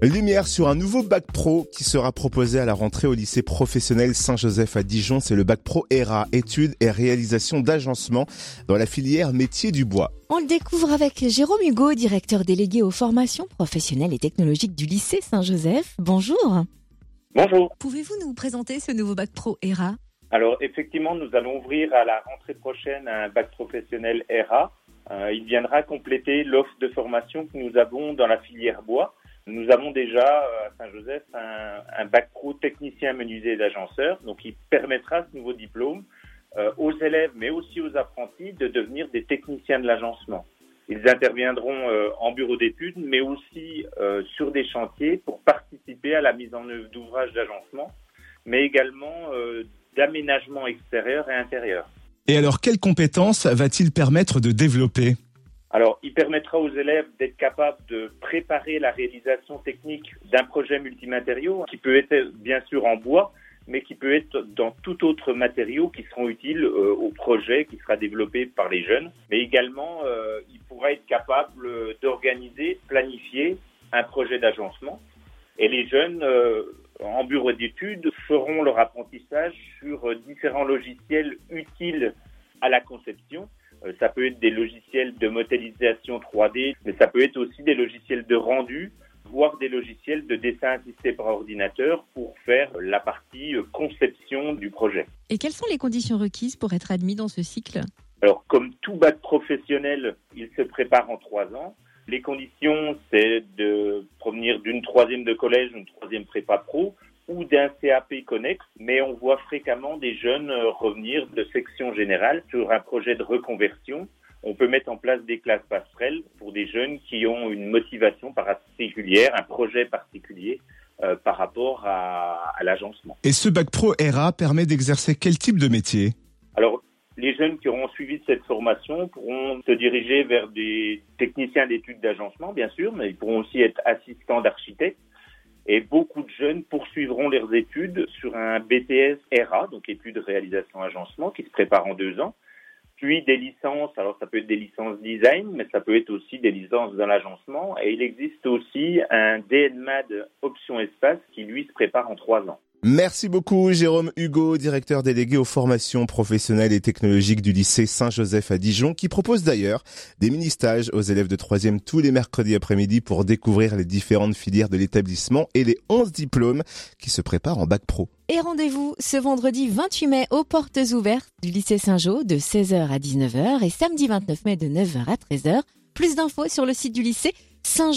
Lumière sur un nouveau bac pro qui sera proposé à la rentrée au lycée professionnel Saint-Joseph à Dijon. C'est le bac pro ERA, études et réalisation d'agencement dans la filière métier du bois. On le découvre avec Jérôme Hugo, directeur délégué aux formations professionnelles et technologiques du lycée Saint-Joseph. Bonjour. Bonjour. Pouvez-vous nous présenter ce nouveau bac pro ERA? Alors effectivement, nous allons ouvrir à la rentrée prochaine un bac professionnel ERA. Euh, il viendra compléter l'offre de formation que nous avons dans la filière bois. Nous avons déjà euh, à Saint-Joseph un, bac pro technicien menuisier d'agenceur, donc il permettra ce nouveau diplôme euh, aux élèves, mais aussi aux apprentis, de devenir des techniciens de l'agencement. Ils interviendront euh, en bureau d'études, mais aussi sur des chantiers pour participer à la mise en œuvre d'ouvrages d'agencement, mais également d'aménagement extérieur et intérieur. Et alors, quelles compétences va-t-il permettre de développer? Alors, il permettra aux élèves d'être capables de préparer la réalisation technique d'un projet multimatériau qui peut être bien sûr en bois, mais qui peut être dans tout autre matériau qui seront utiles euh, au projet qui sera développé par les jeunes. Mais également, euh, il pourra être capable d'organiser, planifier un projet d'agencement. Et les jeunes euh, en bureau d'études feront leur apprentissage sur différents logiciels utiles à la conception ça peut être des logiciels de modélisation 3D, mais ça peut être aussi des logiciels de rendu, voire des logiciels de dessin assisté par ordinateur pour faire la partie euh, conception du projet. Et quelles sont les conditions requises pour être admis dans ce cycle? Alors, comme tout bac professionnel, il se prépare en trois ans. Les conditions, c'est de provenir d'une troisième de collège, une troisième prépa pro, ou d'un CAP connexe, mais on voit fréquemment des jeunes euh, revenir de section générale sur un projet de reconversion. On peut mettre en place des classes passerelles pour des jeunes qui ont une motivation particulière, un projet particulier euh, par rapport à, à l'agencement. Et ce bac pro ERA permet d'exercer quel type de métier? Alors, les jeunes qui auront suivi cette formation pourront se diriger vers des techniciens d'études d'agencement, bien sûr, mais ils pourront aussi être assistants d'architectes et beaucoup de jeunes poursuivront leurs études sur un BTS RA, donc études réalisation agencement, qui se prépare en deux ans. Puis des licences, alors ça peut être des licences design, mais ça peut être aussi des licences dans l'agencement. Et il existe aussi un DNMAD option espace qui lui se prépare en trois ans. Merci beaucoup Jérôme Hugo, directeur délégué aux formations professionnelles et technologiques du lycée Saint-Joseph à Dijon, qui propose d'ailleurs des mini-stages aux élèves de troisième tous les mercredis après-midi pour découvrir les différentes filières de l'établissement et les 11 diplômes qui se préparent en bac pro. Et rendez-vous ce vendredi 28 mai aux portes ouvertes du lycée Saint-Jean de 16h à 19h et samedi 29 mai de 9h à 13h. Plus d'infos sur le site du lycée saint